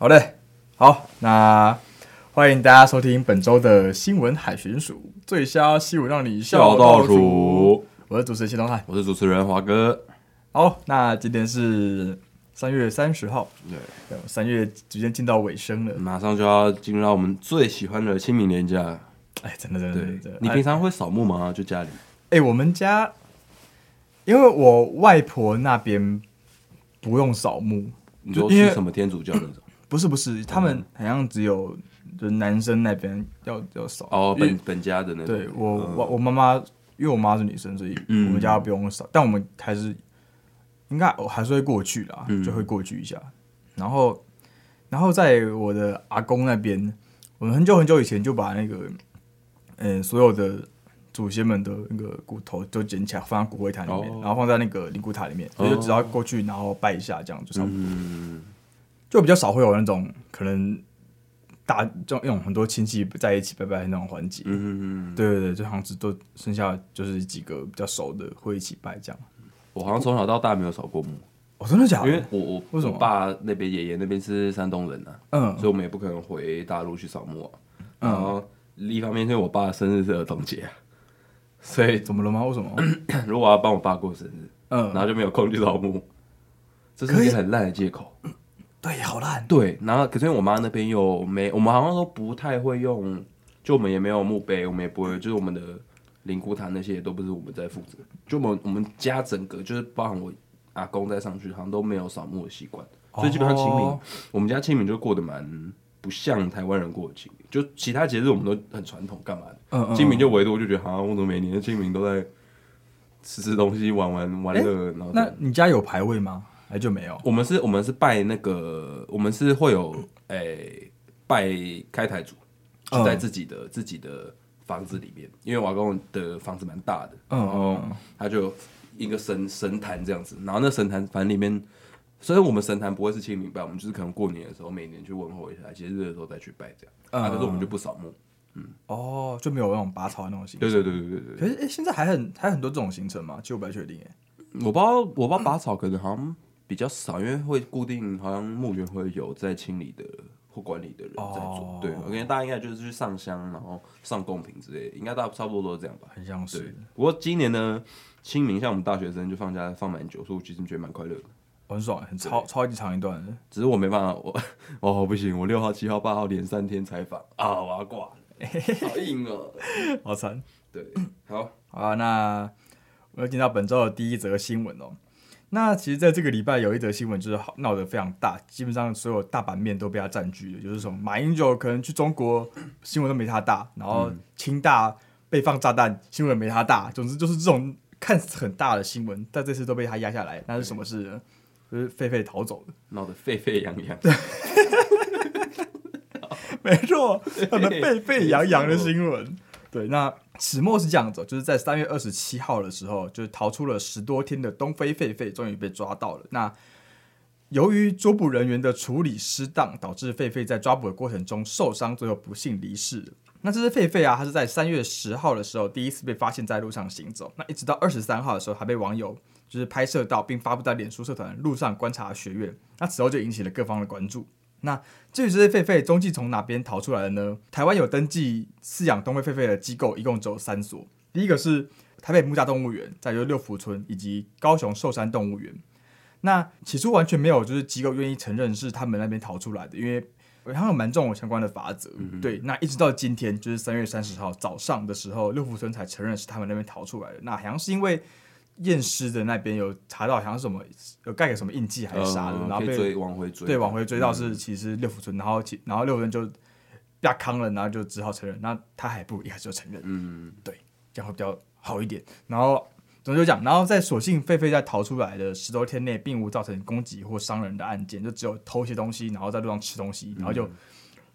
好嘞，好，那欢迎大家收听本周的新闻海巡署最瞎新闻，让你笑到数。我是主持人谢东汉，我是主持人华哥。好，那今天是三月三十号，对，三月逐渐进到尾声了，马上就要进入到我们最喜欢的清明年假。哎，真的，真的，真的。你平常会扫墓吗？就家里？哎，我们家，因为我外婆那边不用扫墓，你说是什么天主教那种？不是不是，他们好像只有就是男生那边要要扫哦，本本家的那种。对我我我妈妈，因为我妈是女生，所以我们家不用扫，但我们还是应该还是会过去啦，就会过去一下。然后然后在我的阿公那边，我们很久很久以前就把那个嗯所有的祖先们的那个骨头都捡起来放在骨灰坛里面，然后放在那个灵骨塔里面，所以就只要过去然后拜一下，这样就差不多。就比较少会有那种可能大就用很多亲戚在一起拜拜的那种环节，嗯嗯嗯对对对，就好像只都剩下就是几个比较熟的会一起拜这样。我好像从小到大没有扫过墓，哦，真的假的？因为我我为什么？我爸那边爷爷那边是山东人啊，嗯，所以我们也不可能回大陆去扫墓啊。然后一方面因为我爸的生日是儿童节，所以怎么了吗？为什么？如果我要帮我爸过生日，嗯，然后就没有空去扫墓，这是一个很烂的借口。对，好烂。对，然后可是我妈那边又没，我们好像都不太会用，就我们也没有墓碑，我们也不会，就是我们的灵骨塔那些都不是我们在负责。就我们我们家整个就是包含我阿公在上去，好像都没有扫墓的习惯，所以基本上清明，哦、我们家清明就过得蛮不像台湾人过的清明。就其他节日我们都很传统，干嘛的？嗯嗯。清明就唯独就觉得好像我怎么每年的清明都在吃吃东西、玩玩玩乐。欸、然后那你家有牌位吗？哎，就没有。我们是，我们是拜那个，我们是会有，哎、欸，拜开台主，就在自己的、嗯、自己的房子里面，因为我阿公的房子蛮大的，嗯，他就一个神神坛这样子，然后那神坛反正里面，所以我们神坛不会是清明拜，我们就是可能过年的时候，每年去问候一下，节日的时候再去拜这样，嗯，啊、可是我们就不扫墓，嗯，哦，就没有那种拔草的那种行程，对对对对对对。可是哎、欸，现在还很还很多这种行程嘛？其实我不太确定，哎，我不知道，我不知道拔草可能好像。比较少，因为会固定，好像墓园会有在清理的或管理的人在做。Oh. 对，我感觉大家应该就是去上香，然后上贡品之类的，应该大差不多都是这样吧。很像是。不过今年呢，清明像我们大学生就放假放蛮久，所以我其实觉得蛮快乐的，很爽，很超超级长一段。只是我没办法，我哦不行，我六号、七号、八号连三天采访啊，我要挂，好硬哦，好惨。对，好，好啊，那我要进到本周的第一则新闻哦。那其实，在这个礼拜有一则新闻，就是好闹得非常大，基本上所有大版面都被他占据了。就是什么马英九可能去中国，新闻都没他大；然后清大被放炸弹，新闻没他大。总之就是这种看似很大的新闻，但这次都被他压下来。那是什么事呢？就是狒狒逃走了，闹得沸沸扬扬。对，没错，很 沸沸扬扬的新闻。对，那始末是这样子，就是在三月二十七号的时候，就是逃出了十多天的东非狒狒终于被抓到了。那由于捉捕人员的处理失当，导致狒狒在抓捕的过程中受伤，最后不幸离世。那这只狒狒啊，它是在三月十号的时候第一次被发现在路上行走，那一直到二十三号的时候，还被网友就是拍摄到并发布在脸书社团“路上观察学院”。那此后就引起了各方的关注。那至于这些狒狒踪迹从哪边逃出来的呢？台湾有登记饲养东非狒狒的机构，一共只有三所。第一个是台北木栅动物园，再就是六福村以及高雄寿山动物园。那起初完全没有就是机构愿意承认是他们那边逃出来的，因为他们蛮重有相关的法则。对，那一直到今天，就是三月三十号早上的时候，六福村才承认是他们那边逃出来的。那好像是因为。验尸的那边有查到，好像是什么有盖个什么印记还是啥的，嗯、然后被追往回追，对，往回追到是其实六福村，然后其然后六福村就被坑了，然后就只好承认，那他还不如一开始就承认，嗯，对，这样会比较好一点。然后总之就讲，然后在所幸狒狒在逃出来的十多天内，并无造成攻击或伤人的案件，就只有偷些东西，然后在路上吃东西，然后就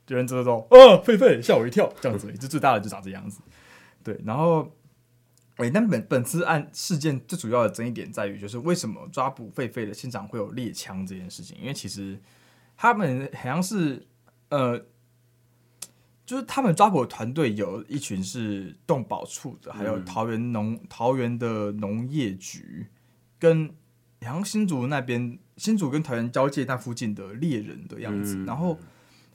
有人知道说，哦，狒狒吓我一跳，这样子，这最大的就长这样子，对，然后。诶，但本本次案事件最主要的争议点在于，就是为什么抓捕狒狒的现场会有猎枪这件事情？因为其实他们好像是，呃，就是他们抓捕的团队有一群是动保处的，还有桃园农桃园的农业局，跟好像新竹那边新竹跟桃园交界那附近的猎人的样子，嗯、然后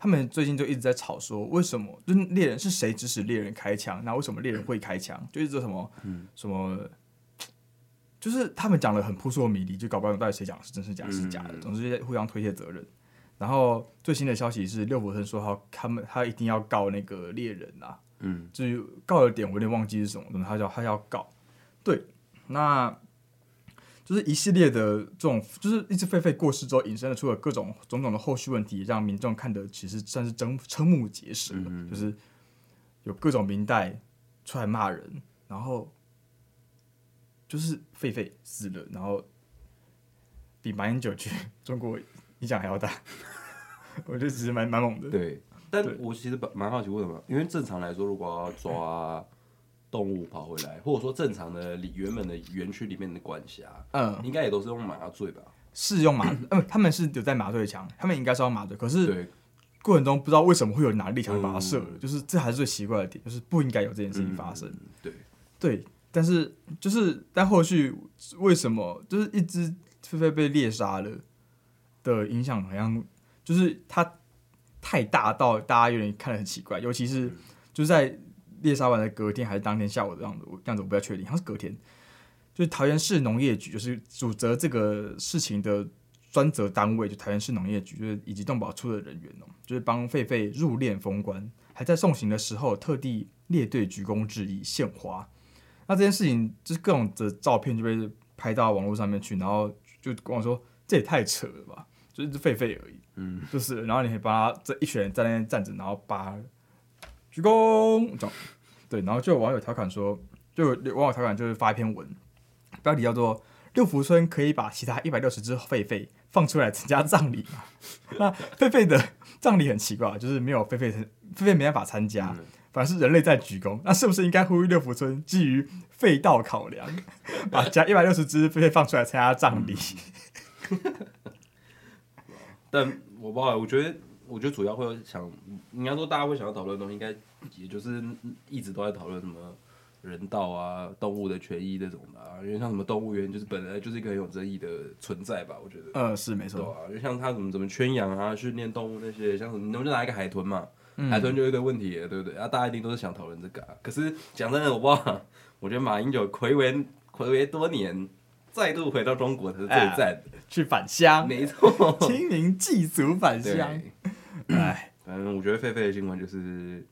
他们最近就一直在吵说，为什么就是猎人是谁指使猎人开枪？那为什么猎人会开枪？就一直说什么、嗯、什么，就是他们讲的很扑朔迷离，就搞不懂到底谁讲的是真是假是假的，嗯、总之互相推卸责任。然后最新的消息是，六福生说他他们他一定要告那个猎人啊，嗯，至于告的点我有点忘记是什么，他叫他要告，对，那就是一系列的这种，就是一只狒狒过世之后引申了出了各种种种的后续问题，让民众看得其实算是瞠瞠目结舌，嗯、就是有各种民代出来骂人，然后就是狒狒死了，然后比马英九去 中国。影响还要大，我觉得其实蛮蛮猛的。对，但我其实蛮蛮好奇为什么？因为正常来说，如果要抓动物跑回来，或者说正常的里原本的园区里面的管辖，嗯，应该也都是用麻醉吧？是用麻，嗯，他们是有在麻醉枪，他们应该是用麻醉。可是过程中不知道为什么会有人拿猎枪把它射了，就是这还是最奇怪的点，就是不应该有这件事情发生。对对，但是就是但后续为什么就是一只狒狒被猎杀了？的影响好像就是它太大到大家有点看得很奇怪，尤其是就是在猎杀完的隔天还是当天下午的样子，样子我不太确定，好像是隔天。就是桃园市农业局，就是主责这个事情的专责单位，就桃园市农业局，就是以及动保处的人员哦，就是帮狒狒入殓封棺，还在送行的时候特地列队鞠躬致意献花。那这件事情就是各种的照片就被拍到网络上面去，然后就跟我说这也太扯了吧。就是只狒狒而已，嗯，就是，然后你可以帮他这一群人在那边站着，然后把鞠躬，这样，对，然后就有网友调侃说，就有网友调侃就是发一篇文，标题叫做“六福村可以把其他一百六十只狒狒放出来参加葬礼吗？” 那狒狒的葬礼很奇怪，就是没有狒狒，狒狒没办法参加，反而是人类在鞠躬。那是不是应该呼吁六福村基于废道考量，把加一百六十只狒狒放出来参加葬礼？但我不好，我觉得，我觉得主要会想，应该说大家会想要讨论的东西，应该也就是一直都在讨论什么人道啊、动物的权益这种的啊。因为像什么动物园，就是本来就是一个很有争议的存在吧，我觉得。呃，是没错。对啊，因为像他怎么怎么圈养啊、训练动物那些，像什么，你能不能拿一个海豚嘛？嗯、海豚就有一堆问题，对不对？啊，大家一定都是想讨论这个、啊。可是讲真的，我不知道，我觉得马英九魁违魁违多年。再度回到中国才是最赞的，啊，去返乡，没错，清明祭祖返乡。哎，反正我觉得狒狒的新闻就是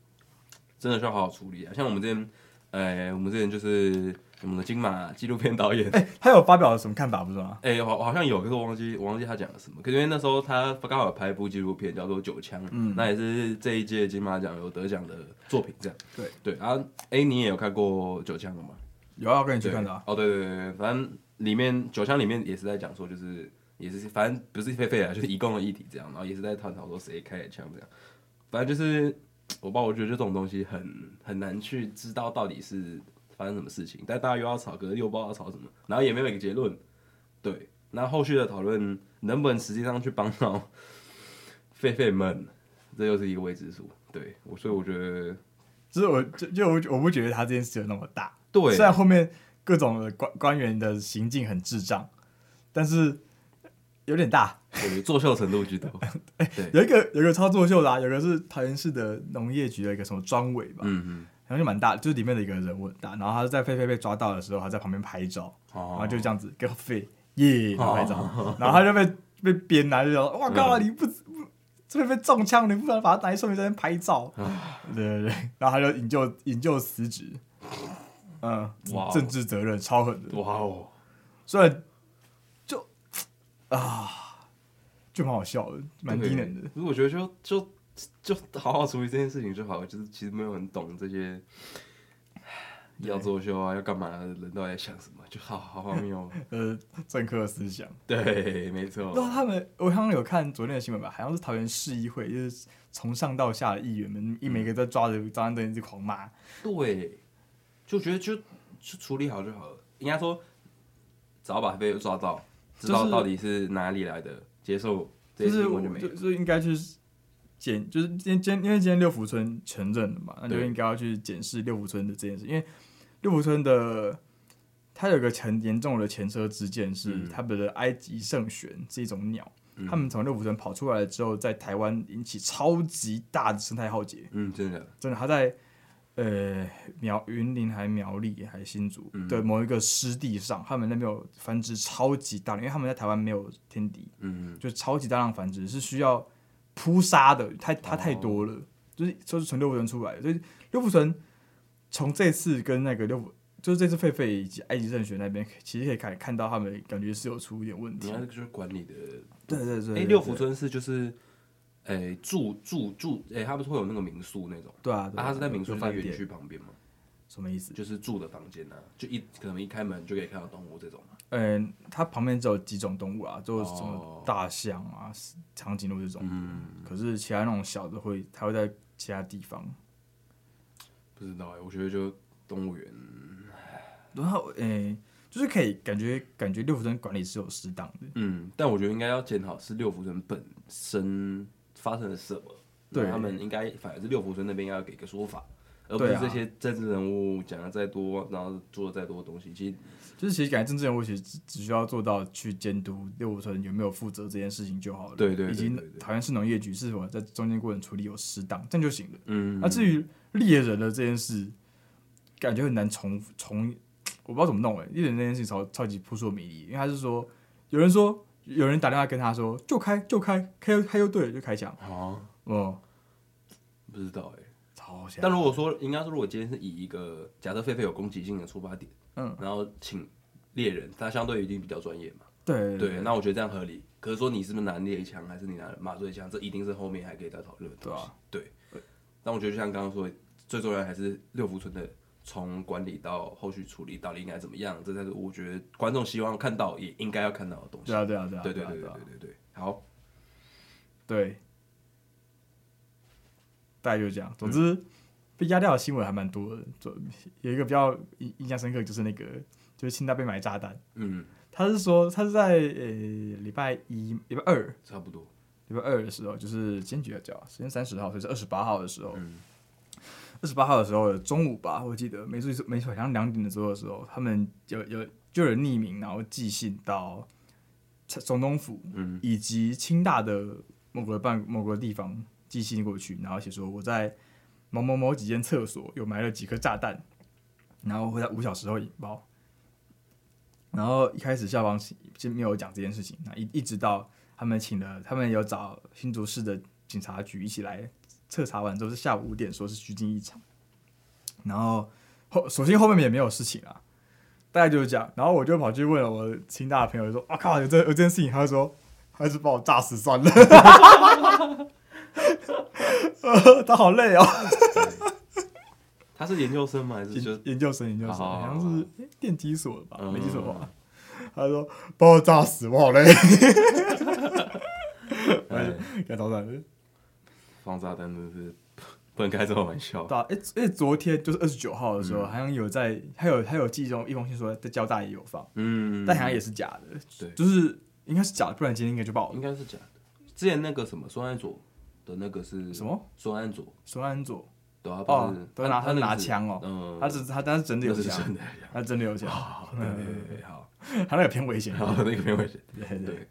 真的需要好好处理啊。像我们之前，哎，我们之前就是我们的金马纪录片导演，哎，他有发表了什么看法不是吗？哎，好，好像有，可是我忘记，我忘记他讲了什么。可是因为那时候他刚好有拍一部纪录片叫做《九枪》，嗯，那也是这一届金马奖有得奖的作品，这样。对对，然后哎，你也有看过《九枪》了吗？有啊，我跟你去看的，啊。哦，对对对，反正。里面九枪里面也是在讲说，就是也是反正不是狒狒啊，就是一共的议题这样，然后也是在探讨说谁开的枪这样。反正就是我爸，我觉得这种东西很很难去知道到底是发生什么事情，但大家又要吵，可是又不知道要吵什么，然后也没有一个结论。对，那后续的讨论能不能实际上去帮到 狒狒们，这又是一个未知数。对，我所以我觉得，就是我就就我我不觉得他这件事有那么大。对，虽然后面。各种的官官员的行径很智障，但是有点大，作秀程度居多。哎、欸，有一个有一个超作秀的、啊，有一个是桃园市的农业局的一个什么专委吧，嗯嗯，然后就蛮大，就是里面的一个人物很大，然后他在菲菲被抓到的时候，他在旁边拍照，哦、然后就这样子给飞耶拍照，哦、然后他就被被编啊，就说哇靠，你不不这边被中枪，你不能把他拿去送医院拍照，哦、对对对，然后他就引咎引咎辞职。嗯，哇政治责任超狠的，哇哦！虽然就啊，就蛮好笑的，蛮低能的。可是我觉得就就就好好处理这件事情就好了，就是其实没有人懂这些要作秀啊，要干嘛的人都在想什么，就好好荒谬。呃，政客思想，对，没错。那他们，我刚刚有看昨天的新闻吧，好像是桃园市议会，就是从上到下的议员们，一每个都抓着张单灯一直狂骂。对。就觉得就就处理好就好了，应该说，只要把被抓到，知道到底是哪里来的，接受这些新闻就没。就是应该去检，就是今今因为今天六福村承认了嘛，那就应该要去检视六福村的这件事，因为六福村的它有个很严重的前车之鉴，是、嗯、他们的埃及圣玄是一种鸟，嗯、他们从六福村跑出来之后，在台湾引起超级大的生态浩劫。嗯，真的，真的，它在呃苗云林还苗栗还新竹的某一个湿地上，嗯、他们那边有繁殖超级大量，因为他们在台湾没有天敌，嗯，就超级大量繁殖是需要扑杀的，太它太多了，哦、就是就是从六福村出来的，所以六福村从这次跟那个六福。就是这次狒狒以及埃及圣䴉那边，其实可以看看到他们感觉是有出一点问题。你看，就是管理的，对对对。哎，六福村是就是，哎，住住住，哎，他不是会有那个民宿那种？对啊，他是在民宿在园区旁边吗？什么意思？就是住的房间呢，就一可能一开门就可以看到动物这种。嗯，它旁边只有几种动物啊，就是什么大象啊、长颈鹿这种。嗯。可是其他那种小的会，它会在其他地方。不知道哎，我觉得就动物园。然后，诶、欸，就是可以感觉感觉六福村管理是有适当的，嗯，但我觉得应该要检讨是六福村本身发生了什么，对。他们应该反而是六福村那边要给个说法，而不是这些政治人物讲的再多，然后做了再多的东西，其实就是其实感觉政治人物其实只只需要做到去监督六福村有没有负责这件事情就好了，对对，以及好像是农业局是否在中间过程处理有适当，这样就行了，嗯，那至于猎人的这件事，感觉很难重重。我不知道怎么弄诶、欸，猎人那件事超超级扑朔迷离，因为他是说，有人说有人打电话跟他说就开就开，开又开又对了就开枪啊，哦，不知道哎、欸，超像。但如果说应该说，如果今天是以一个假设狒狒有攻击性的出发点，嗯，然后请猎人，他相对一定比较专业嘛，对对，那我觉得这样合理。可是说你是不是拿猎枪还是你拿麻醉枪，这一定是后面还可以再讨论的东西，对啊，对。但我觉得就像刚刚说，最重要还是六福村的。从管理到后续处理到底应该怎么样，这才是我觉得观众希望看到也应该要看到的东西。对啊，对啊，对啊，对对对对对对对。好，对，大概就是这样。总之，嗯、被压掉的新闻还蛮多的。有一个比较印印象深刻，就是那个就是清大被埋炸弹。嗯，他是说他是在呃礼拜一、礼拜二，差不多礼拜二的时候，就是今天几号？时间三十号，所以是二十八号的时候。嗯二十八号的时候中午吧，我记得没错没错，好像两点的时候的时候，他们有有就有人匿名，然后寄信到总统府，嗯，以及清大的某个办某个地方寄信过去，然后写说我在某某某几间厕所有埋了几颗炸弹，然后会在五小时后引爆。然后一开始校方就没有讲这件事情，那一一直到他们请了，他们有找新竹市的警察局一起来。彻查完之后是下午五点，说是虚惊一场，然后后首先后面也没有事情啊，大概就是这样。然后我就跑去问了我清大的朋友，说：“啊靠，有这有这件事情。”他就说：“还是把我炸死算了。”他好累哦。他是研究生吗？还是就研究生？研究生好像是电机所的吧？没记错的话。他说：“把我炸死，我好累。”哎，该捣蛋了。放炸弹真的是 不能开这种玩笑。对啊，哎、欸，哎，昨天就是二十九号的时候，嗯、好像有在，还有还有寄中一封信说在交大也有放，嗯，但好像也是假的，对，就是应该是假的，不然今天应该就爆了。应该是假的。之前那个什么孙安佐的那个是什么？孙安佐，孙安佐，对啊，哦，都拿他拿枪哦，嗯，他只他但是真的有枪，他真的有枪，对对对，好，他那个偏危险，那个偏危险，对对。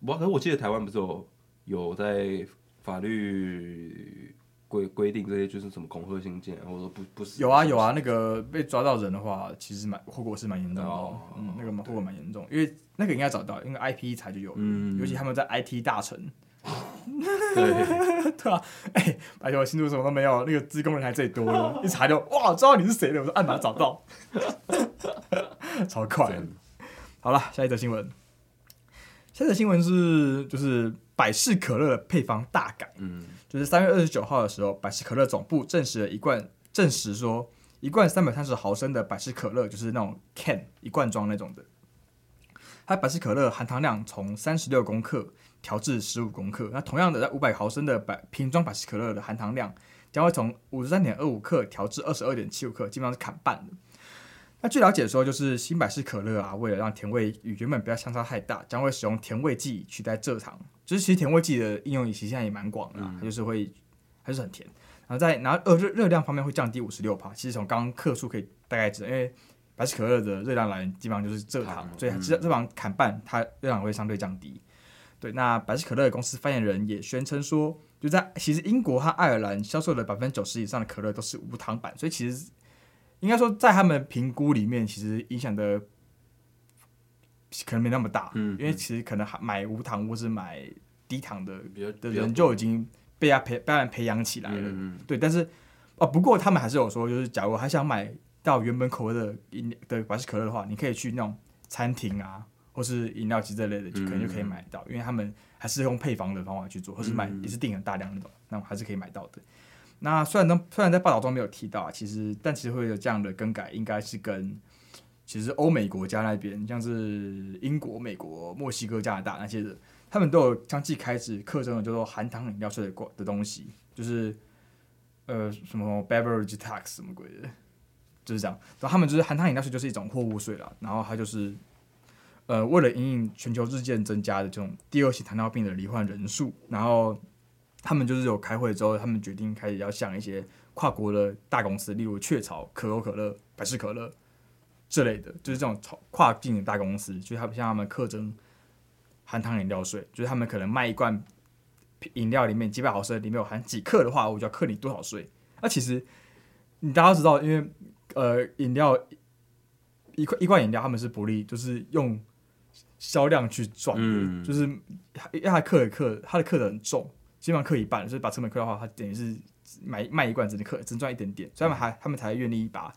我可是我记得台湾不是有有在。法律规规定这些就是什么恐吓信件，或者说不不是有啊有啊，那个被抓到人的话，其实蛮后果是蛮严重的，哦、嗯，那个后果蛮严重，因为那个应该找到，因为 IP 一查就有，嗯，尤其他们在 IT 大城，对。对啊，哎、欸，而且我新竹什么都没有，那个资工人还最多了，一查就哇，知道你是谁了，我说按哪找到，超快，好了，下一则新闻，下一则新闻是就是。百事可乐的配方大改，嗯，就是三月二十九号的时候，百事可乐总部证实了一罐，证实说一罐三百三十毫升的百事可乐，就是那种 can 一罐装那种的，它百事可乐含糖量从三十六公克调至十五公克，那同样的在五百毫升的百瓶装百事可乐的含糖量将会从五十三点二五克调至二十二点七五克，基本上是砍半的。那据了解说，就是新百事可乐啊，为了让甜味与原本不要相差太大，将会使用甜味剂取代蔗糖。就是其实甜味剂的应用其实现在也蛮广的，它就是会还是很甜。然后在然后呃热热量方面会降低五十六帕。其实从刚刚克数可以大概知道，因为百事可乐的热量来源基本上就是蔗糖，所以这这帮砍半，它热量会相对降低。对，那百事可乐公司发言人也宣称说，就在其实英国和爱尔兰销售的百分之九十以上的可乐都是无糖版，所以其实应该说在他们评估里面，其实影响的可能没那么大，嗯，因为其实可能买无糖或是买低糖的的人就已经被他培被他培养起来了，嗯，对，但是哦，不过他们还是有说，就是假如还想买到原本口味的饮的百事可乐的话，你可以去那种餐厅啊。或是饮料机这类的，就可能就可以买到，嗯、因为他们还是用配方的方法去做，或是买也是订很大量那种，那还是可以买到的。那虽然呢，虽然在报道中没有提到，其实但其实会有这样的更改，应该是跟其实欧美国家那边，像是英国、美国、墨西哥、加拿大那些的，他们都有相继开始课征了叫做含糖饮料税的的东西，就是呃什么 beverage tax 什么鬼的，就是这样。然后他们就是含糖饮料税就是一种货物税了，然后它就是。呃，为了因应全球日渐增加的这种第二型糖尿病的罹患人数，然后他们就是有开会之后，他们决定开始要向一些跨国的大公司，例如雀巢、可口可乐、百事可乐这类的，就是这种跨境的大公司，就是他们向他们课征含糖饮料税，就是他们可能卖一罐饮料里面几百毫升里面有含几克的话，我就要克你多少税。那其实你大家知道，因为呃，饮料一块一罐饮料他们是不利，就是用。销量去赚，嗯、就是他克的克，他的克的很重，基本上克一半，所以把成本克的话，他等于是买卖一罐只能克，只赚一点点，所以他们还、嗯、他们才愿意把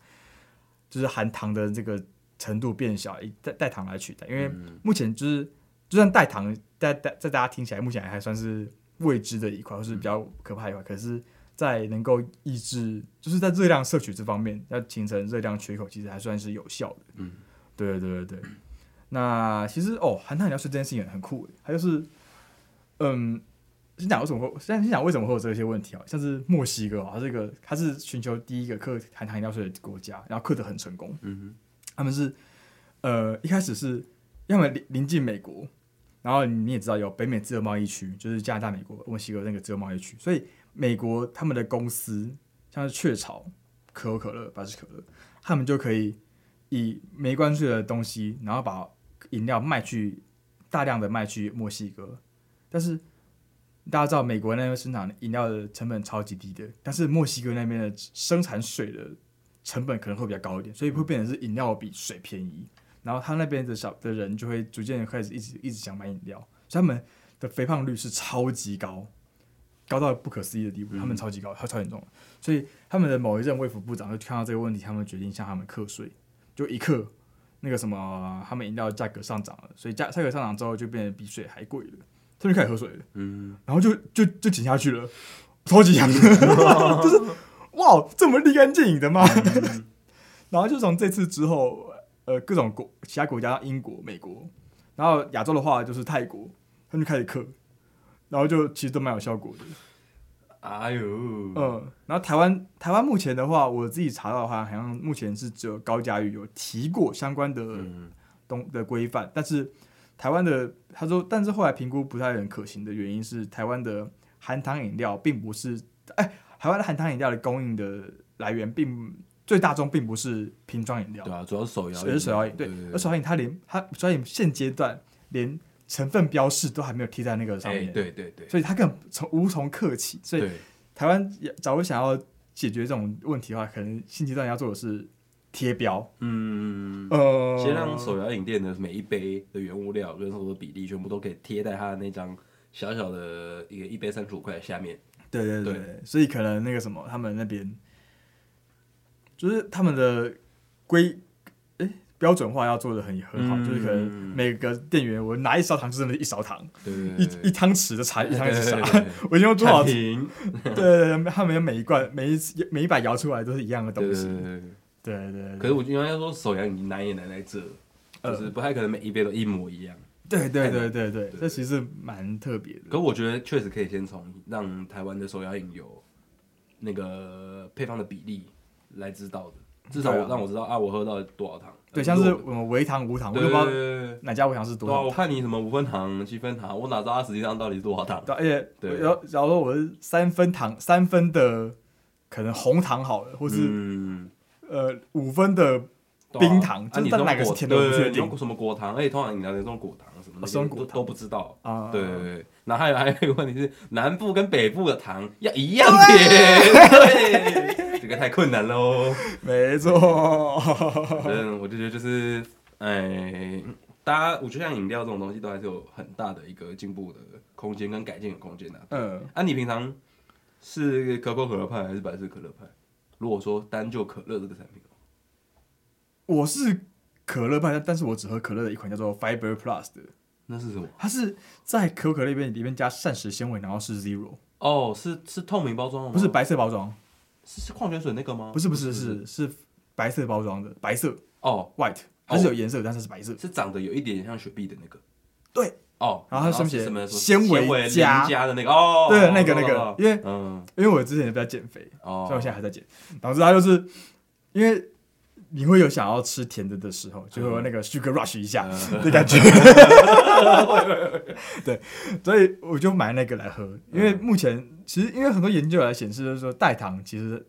就是含糖的这个程度变小，以代代糖来取代。因为目前就是就算代糖，在在在大家听起来目前还算是未知的一块，或是比较可怕一块。可是，在能够抑制，就是在热量摄取这方面，要形成热量缺口，其实还算是有效的。嗯，对对对对。那其实哦，含糖饮料税这件事情很酷，它就是，嗯，先讲为什么会，先先讲为什么会有这些问题啊？像是墨西哥啊，这个它是全球第一个克含糖饮料税的国家，然后克得很成功。嗯哼，他们是，呃，一开始是因为他们临临近美国，然后你也知道有北美自由贸易区，就是加拿大、美国、墨西哥那个自由贸易区，所以美国他们的公司像是雀巢、可口可乐、百事可乐，他们就可以以没关税的东西，然后把饮料卖去大量的卖去墨西哥，但是大家知道美国那边生产饮料的成本超级低的，但是墨西哥那边的生产水的成本可能会比较高一点，所以会变成是饮料比水便宜，然后他那边的小的人就会逐渐开始一直一直想买饮料，所以他们的肥胖率是超级高，高到不可思议的地步，他们超级高，他超严重，所以他们的某一任卫福部长就看到这个问题，他们决定向他们课税，就一课。那个什么，他们饮料价格上涨了，所以价价格上涨之后就变得比水还贵了，他们就开始喝水了，嗯，然后就就就减下去了，超级强，就是哇，这么立竿见影的吗？嗯、然后就从这次之后，呃，各种国其他国家，英国、美国，然后亚洲的话就是泰国，他们就开始课，然后就其实都蛮有效果的。哎呦，嗯，然后台湾台湾目前的话，我自己查到的话，好像目前是只有高嘉瑜有提过相关的东的规范，嗯、但是台湾的他说，但是后来评估不太很可行的原因是，台湾的含糖饮料并不是，哎，台湾的含糖饮料的供应的来源并最大宗并不是瓶装饮料，对啊，主要是手摇，也是手摇饮，对，而手摇饮它连它所以现阶段连。成分标示都还没有贴在那个上面，欸、对对对，所以它更从无从客起。所以台湾假如想要解决这种问题的话，可能现阶段要做的是贴标，嗯呃，先让手摇饮店的每一杯的原物料、人数的比例全部都可以贴在它的那张小小的一个一杯三十五块的下面。对对对，对。所以可能那个什么，他们那边就是他们的规。哎标准化要做的很很好，嗯、就是可能每个店员我拿一勺糖就真的一勺糖，一一汤匙的茶一汤匙茶，我用多少瓶？对对 对，他们每一罐每一次每一把摇出来都是一样的东西，对对可是我觉得要说手摇饮难也难在这，就是不太可能每一杯都一模一样。对对对对对，这其实蛮特别的。可我觉得确实可以先从让台湾的手摇饮有那个配方的比例来知道的，至少我让我知道啊，我喝到多少糖。对，像是什么微糖、无糖，我都不知道哪家无糖是多少。我看你什么五分糖、七分糖，我哪知道它实际上到底是多少糖？对，而且对，然后假如说我是三分糖、三分的可能红糖好了，或是、嗯、呃五分的冰糖，啊，你但哪个是甜的我不确定。用什么果糖？而且，通常饮料那种果糖什么的，都都不知道啊。对对对，然后还有还有一个问题是，南部跟北部的糖要一样甜，对，这个太困难喽。没错，嗯，我就觉得就是，哎，大家，我觉得像饮料这种东西，都还是有很大的一个进步的空间跟改进的空间的。嗯，啊，你平常是可口可乐派还是百事可乐派？如果说单就可乐这个产品。我是可乐派，但是我只喝可乐的一款叫做 Fiber Plus 的。那是什么？它是在可口可乐里面里面加膳食纤维，然后是 Zero。哦，是是透明包装吗？不是白色包装，是是矿泉水那个吗？不是不是是是白色包装的白色哦，White，它是有颜色，但是是白色，是长得有一点点像雪碧的那个。对哦，然后它上面写什么纤维加加的那个哦，对，那个那个，因为嗯，因为我之前也在减肥，哦，所以我现在还在减，导致它就是因为。你会有想要吃甜的的时候，就会那个 sugar rush 一下的感觉。对，所以我就买那个来喝。因为目前其实因为很多研究来显示，就是说代糖其实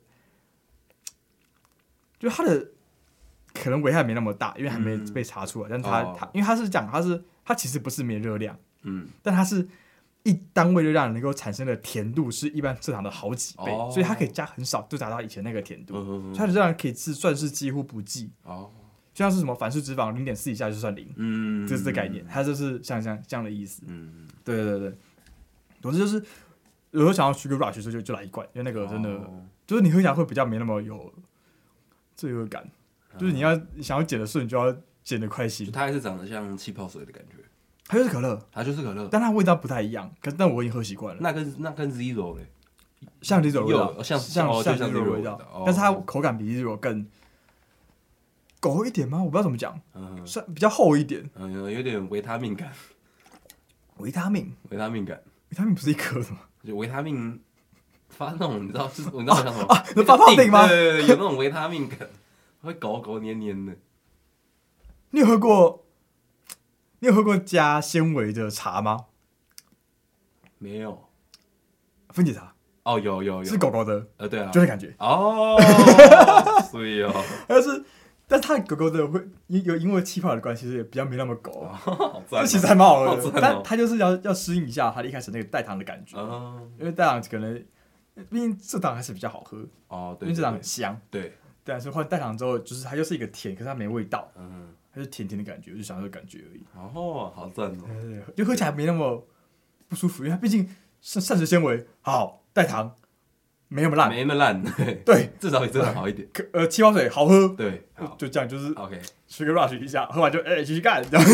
就它的可能危害没那么大，因为还没被查出来。但它它因为它是讲它是它其实不是没热量，嗯，但它是。一单位热量能够产生的甜度是一般蔗糖的好几倍，所以它可以加很少就达到以前那个甜度。它的热量可以是算是几乎不计。哦，就像是什么反式脂肪零点四以下就算零，嗯，这是这概念，它就是像像这样的意思。嗯，对对对，总之就是有时候想要 sugar rush 就就来一罐，因为那个真的就是你喝起来会比较没那么有罪恶感，就是你要想要减的顺，你就要减的快些。它还是长得像气泡水的感觉。它就是可乐，它就是可乐，但它味道不太一样。可但我已经喝习惯了。那跟那跟 Zero 嘞，像 Zero 味道，像像像 Zero 味道，但是它口感比 Zero 更勾一点吗？我不知道怎么讲，算比较厚一点，嗯，有点维他命感。维他命，维他命感，维他命不是一颗的吗？就维他命发那种，你知道，就是你知道像什么啊？发泡定吗？对对对，有那种维他命感，会勾勾黏黏的。你有喝过？你有喝过加纤维的茶吗？没有，分解茶？哦，有有有，是狗狗的，呃，对啊，就那感觉。哦，所以哦，但是，但它狗狗的会因有因为气泡的关系，其实也比较没那么狗，这其实还蛮好喝的，但它就是要要适应一下它一开始那个代糖的感觉，因为代糖可能，毕竟蔗糖还是比较好喝。哦，对，因为蔗糖很香，对，但是换代糖之后，就是它就是一个甜，可是它没味道，嗯。它是甜甜的感觉，我就想要这个感觉而已。哦，好赞哦！就喝起来没那么不舒服，因为它毕竟是膳食纤维，好代糖，没那么烂，没那么烂。对，至少比蔗糖好一点。可呃，气泡水好喝。对，就这样，就是 OK。吃个 rush 一下，喝完就哎继续干，这样。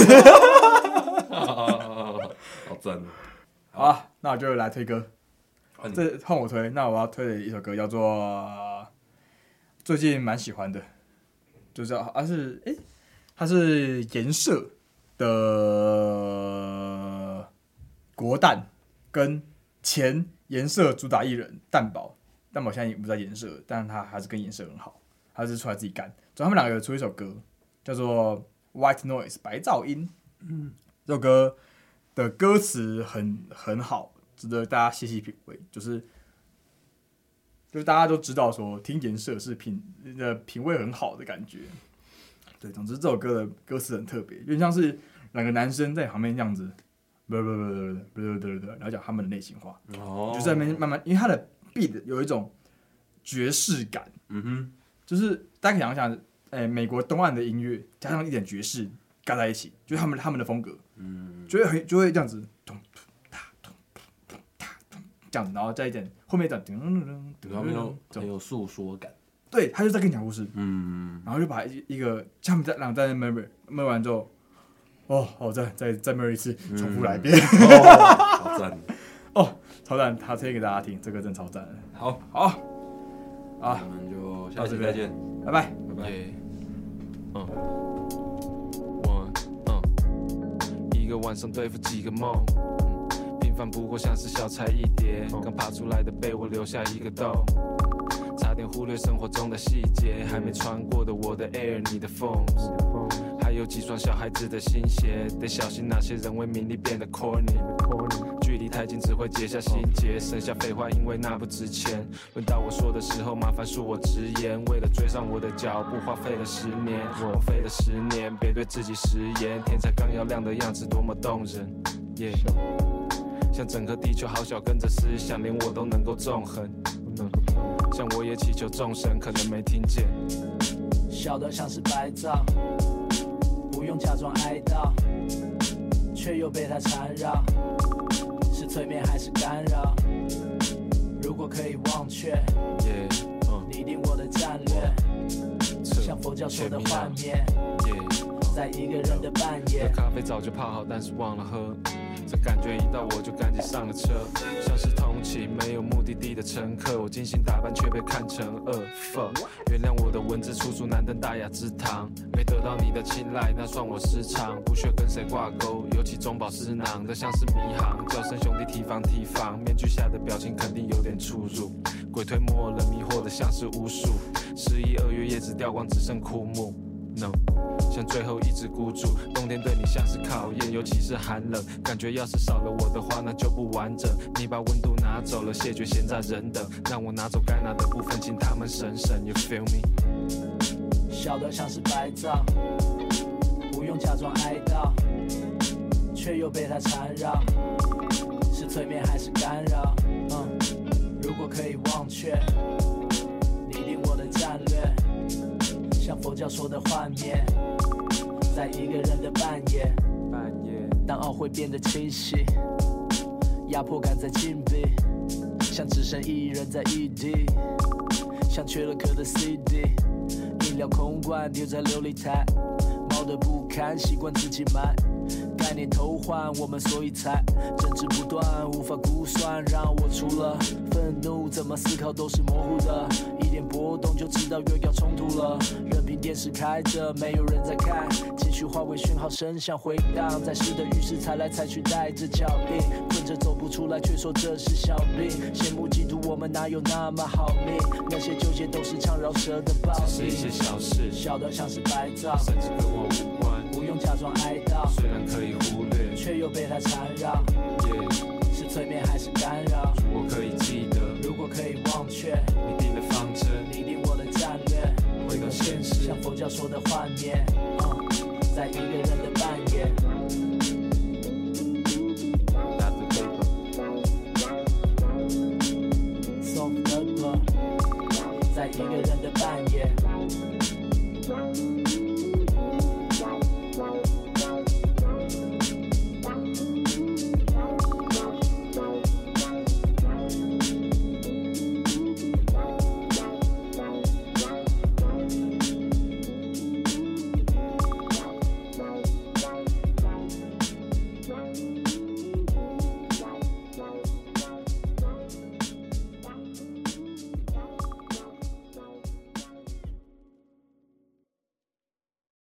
好赞哦！好啊，那我就来推歌。这换我推，那我要推的一首歌叫做最近蛮喜欢的。就知道，而是哎，它是颜色的国蛋跟前颜色主打艺人蛋堡，蛋堡现在也不在颜色，但是他还是跟颜色很好，他是出来自己干。所以他们两个有出一首歌，叫做《White Noise》白噪音。嗯，这首歌的歌词很很好，值得大家细细品味。就是。就大家都知道说听颜色是品那品味很好的感觉。对总之这首歌的歌词很特别有点像是两个男生在旁边这样子然后讲他们的内心话就在那边慢慢因为他的 beat 有一种爵士感嗯哼就是大家可以想想哎美国东岸的音乐加上一点爵士加在一起就是他们他们的风格就会很就会这样子样，然后再一点，后面这样，噔噔噔噔噔，很有诉说感。对，他就在跟你讲故事。嗯，然后就把一一个他们在两在那闷闷完之后，哦，好再再再闷一次，重复来一遍。好赞！哦，超赞！他推给大家听，这个真超赞。好，好，啊，我们就下次再见，拜拜，拜拜。嗯，我嗯，一个晚上对付几个梦。反不过像是小菜一碟，刚爬出来的被窝留下一个洞，差点忽略生活中的细节，还没穿过的我的 air，你的 phones。有几双小孩子的新鞋，得小心那些人为名利变得 corny。距离太近只会结下心结，剩下废话，因为那不值钱。轮到我说的时候，麻烦恕我直言，为了追上我的脚步，花费了十年，我费了十年，别对自己食言。天才刚要亮的样子多么动人，耶、yeah！像整个地球好小，跟着思想，连我都能够纵横。像我也祈求众生，可能没听见。笑得像是白噪，不用假装哀悼，却又被它缠绕。是催眠还是干扰？如果可以忘却，yeah, uh, 拟定我的战略，像佛教说的幻灭，yeah, 在一个人的半夜。咖啡早就泡好，但是忘了喝。这感觉一到，我就赶紧上了车，像是通勤没有目的地的乘客。我精心打扮，却被看成恶妇。原谅我的文字粗俗难登大雅之堂，没得到你的青睐，那算我失常。不屑跟谁挂钩，尤其中饱私囊的像是迷航。叫声兄弟提防提防，面具下的表情肯定有点出入。鬼推磨人，迷惑的像是巫术。十一二月叶子掉光，只剩枯木。No。像最后一只孤注，冬天对你像是考验，尤其是寒冷，感觉要是少了我的话，那就不完整。你把温度拿走了，谢绝闲在人等，让我拿走该拿的部分，请他们省省。You feel me？小到像是白噪，不用假装哀悼，却又被它缠绕，是催眠还是干扰？嗯，如果可以忘却，像佛教说的幻灭。在一个人的半夜，半夜，当懊悔变得清晰，压迫感在禁闭，像只剩一人在异地，像缺了壳的 CD，饮料空罐丢在琉璃台，猫的不堪，习惯自己买。概念偷换，我们所以才争执不断，无法估算。让我除了愤怒，怎么思考都是模糊的。一点波动就知道又要冲突了。任凭电视开着，没有人在看。情绪化为讯号，声响回荡在试的浴室，踩来踩去带着脚印，困着走不出来，却说这是小病。羡慕嫉妒，我们哪有那么好命？那些纠结都是唱饶舌的暴力。只是一些小事，小到像是白噪，甚至跟我无关。假装哀悼，虽然可以忽略，却又被它缠绕。Yeah, 是催眠还是干扰？